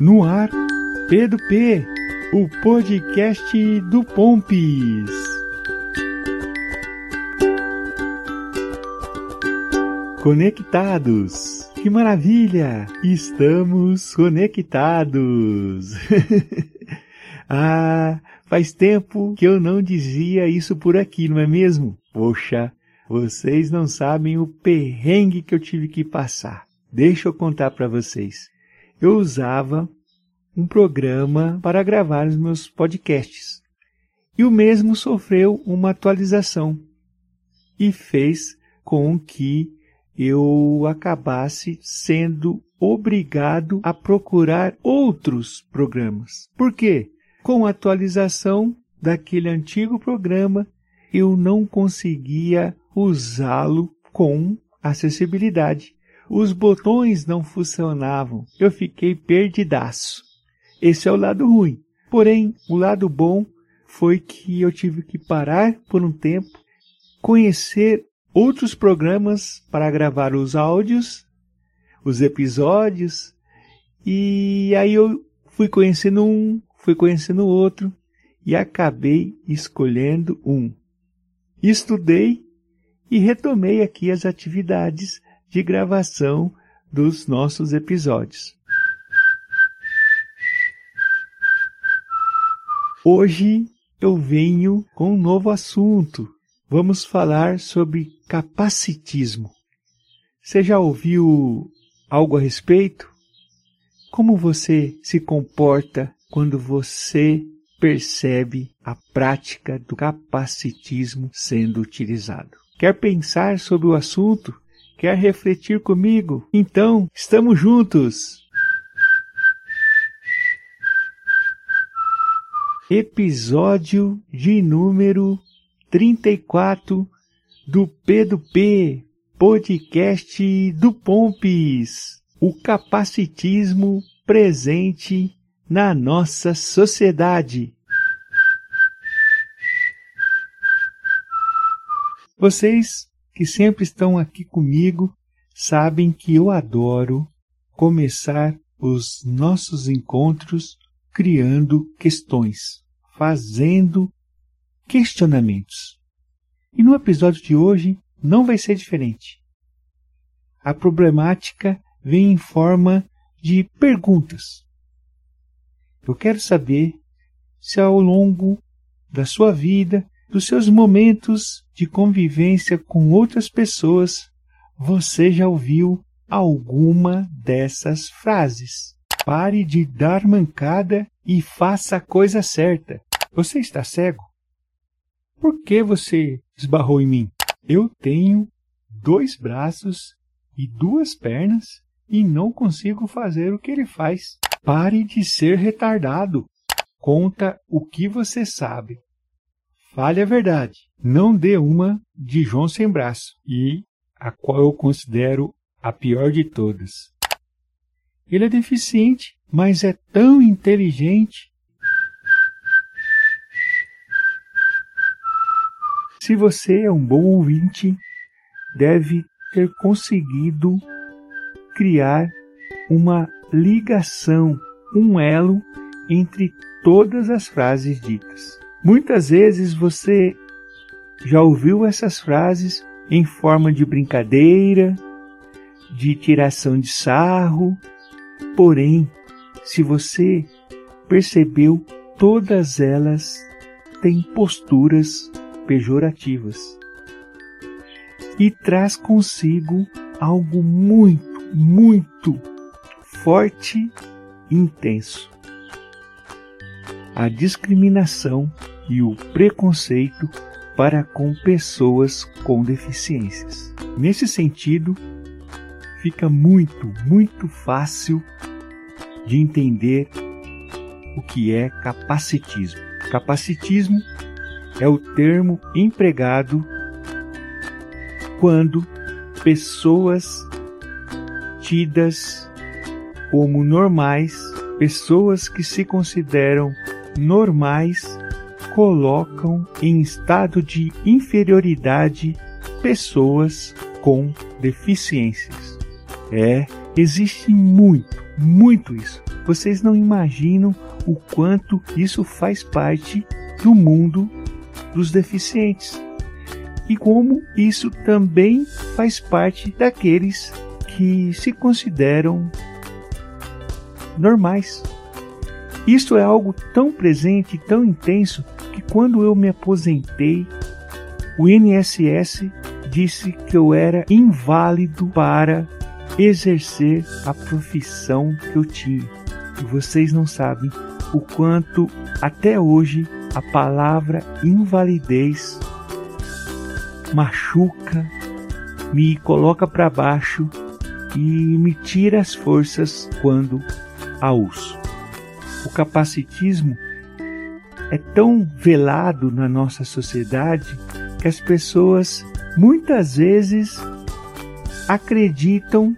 No ar, P2P, o podcast do Pompis. Conectados. Que maravilha! Estamos conectados. ah, faz tempo que eu não dizia isso por aqui, não é mesmo? Poxa, vocês não sabem o perrengue que eu tive que passar. Deixa eu contar para vocês eu usava um programa para gravar os meus podcasts. E o mesmo sofreu uma atualização e fez com que eu acabasse sendo obrigado a procurar outros programas. Por quê? Com a atualização daquele antigo programa, eu não conseguia usá-lo com acessibilidade. Os botões não funcionavam. Eu fiquei perdidaço. Esse é o lado ruim. Porém, o lado bom foi que eu tive que parar por um tempo, conhecer outros programas para gravar os áudios, os episódios, e aí eu fui conhecendo um, fui conhecendo outro e acabei escolhendo um. Estudei e retomei aqui as atividades de gravação dos nossos episódios. Hoje eu venho com um novo assunto. Vamos falar sobre capacitismo. Você já ouviu algo a respeito? Como você se comporta quando você percebe a prática do capacitismo sendo utilizado? Quer pensar sobre o assunto? Quer refletir comigo? Então, estamos juntos! Episódio de número 34 do P2P, podcast do Pompis. O capacitismo presente na nossa sociedade. Vocês que sempre estão aqui comigo sabem que eu adoro começar os nossos encontros criando questões, fazendo questionamentos. E no episódio de hoje não vai ser diferente. A problemática vem em forma de perguntas. Eu quero saber se ao longo da sua vida dos seus momentos de convivência com outras pessoas, você já ouviu alguma dessas frases. Pare de dar mancada e faça a coisa certa. Você está cego? Por que você esbarrou em mim? Eu tenho dois braços e duas pernas e não consigo fazer o que ele faz. Pare de ser retardado. Conta o que você sabe. Fale a verdade. Não dê uma de João sem braço e a qual eu considero a pior de todas. Ele é deficiente, mas é tão inteligente. Se você é um bom ouvinte, deve ter conseguido criar uma ligação, um elo entre todas as frases ditas. Muitas vezes você já ouviu essas frases em forma de brincadeira, de tiração de sarro, porém, se você percebeu, todas elas têm posturas pejorativas. E traz consigo algo muito, muito forte e intenso a discriminação e o preconceito para com pessoas com deficiências. Nesse sentido, fica muito, muito fácil de entender o que é capacitismo. Capacitismo é o termo empregado quando pessoas tidas como normais, pessoas que se consideram normais colocam em estado de inferioridade pessoas com deficiências. É, existe muito, muito isso. Vocês não imaginam o quanto isso faz parte do mundo dos deficientes e como isso também faz parte daqueles que se consideram normais. Isso é algo tão presente, tão intenso, que quando eu me aposentei, o INSS disse que eu era inválido para exercer a profissão que eu tinha. E vocês não sabem o quanto até hoje a palavra invalidez machuca, me coloca para baixo e me tira as forças quando a uso. O capacitismo é tão velado na nossa sociedade que as pessoas muitas vezes acreditam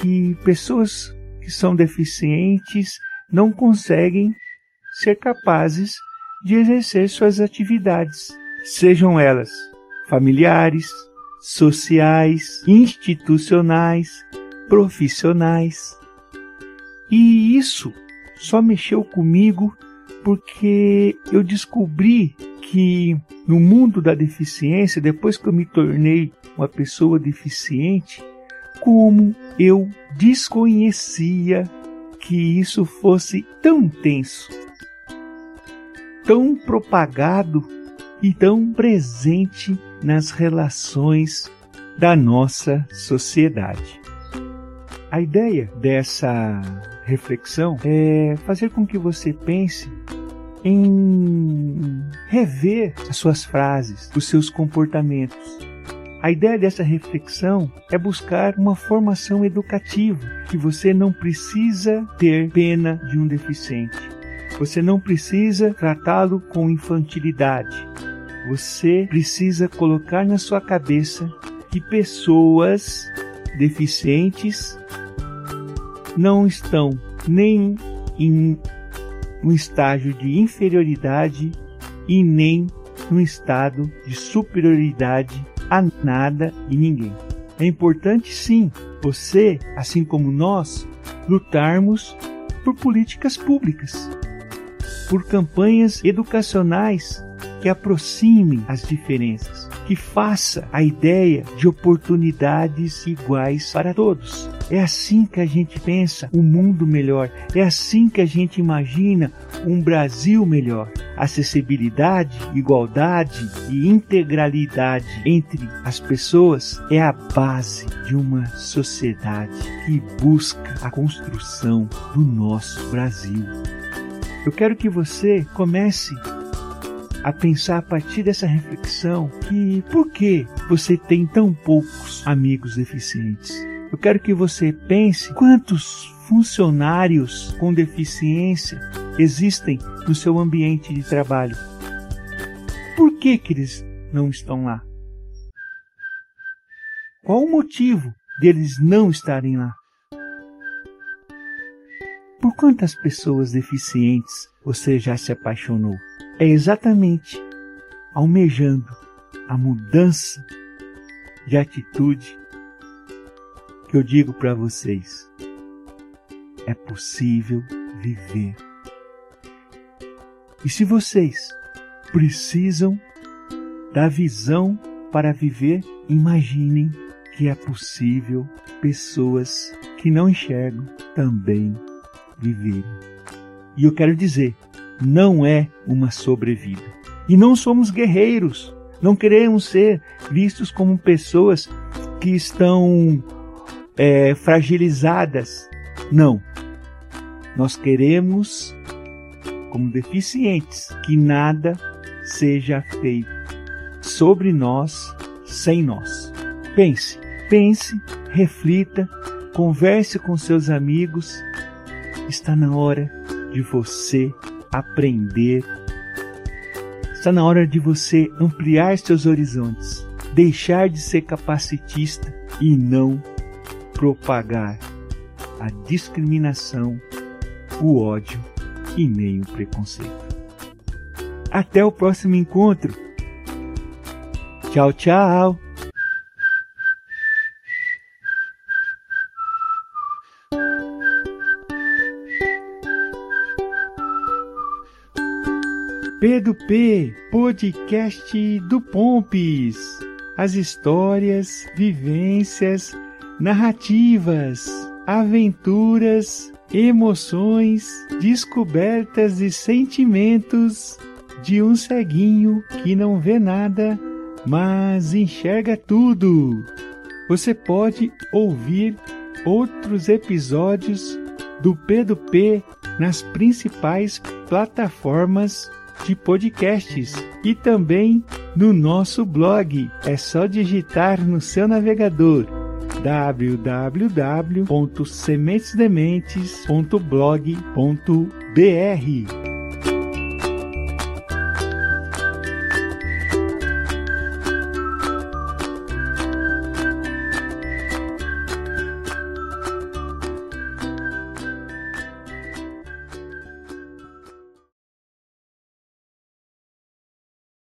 que pessoas que são deficientes não conseguem ser capazes de exercer suas atividades, sejam elas familiares, sociais, institucionais, profissionais. E isso só mexeu comigo porque eu descobri que no mundo da deficiência, depois que eu me tornei uma pessoa deficiente, como eu desconhecia que isso fosse tão intenso, tão propagado e tão presente nas relações da nossa sociedade. A ideia dessa reflexão é fazer com que você pense em rever as suas frases, os seus comportamentos. A ideia dessa reflexão é buscar uma formação educativa, que você não precisa ter pena de um deficiente. Você não precisa tratá-lo com infantilidade. Você precisa colocar na sua cabeça que pessoas deficientes não estão nem em um estágio de inferioridade e nem num estado de superioridade a nada e ninguém. É importante sim você, assim como nós, lutarmos por políticas públicas, por campanhas educacionais que aproxime as diferenças, que faça a ideia de oportunidades iguais para todos. É assim que a gente pensa um mundo melhor, é assim que a gente imagina um Brasil melhor. Acessibilidade, igualdade e integralidade entre as pessoas é a base de uma sociedade que busca a construção do nosso Brasil. Eu quero que você comece a pensar a partir dessa reflexão que por que você tem tão poucos amigos deficientes? Eu quero que você pense quantos funcionários com deficiência existem no seu ambiente de trabalho. Por que, que eles não estão lá? Qual o motivo deles não estarem lá? Por quantas pessoas deficientes você já se apaixonou? É exatamente almejando a mudança de atitude que eu digo para vocês. É possível viver. E se vocês precisam da visão para viver, imaginem que é possível pessoas que não enxergam também viverem. E eu quero dizer, não é uma sobrevida. E não somos guerreiros, não queremos ser vistos como pessoas que estão é, fragilizadas. Não. Nós queremos, como deficientes, que nada seja feito sobre nós sem nós. Pense, pense, reflita, converse com seus amigos. Está na hora de você aprender. Está na hora de você ampliar seus horizontes, deixar de ser capacitista e não propagar a discriminação, o ódio e nem o preconceito. Até o próximo encontro. Tchau, tchau. P2P, podcast do Pompis. As histórias, vivências, narrativas, aventuras, emoções, descobertas e sentimentos de um ceguinho que não vê nada, mas enxerga tudo. Você pode ouvir outros episódios do P2P nas principais plataformas de podcasts e também no nosso blog. É só digitar no seu navegador www.sementesdementes.blog.br.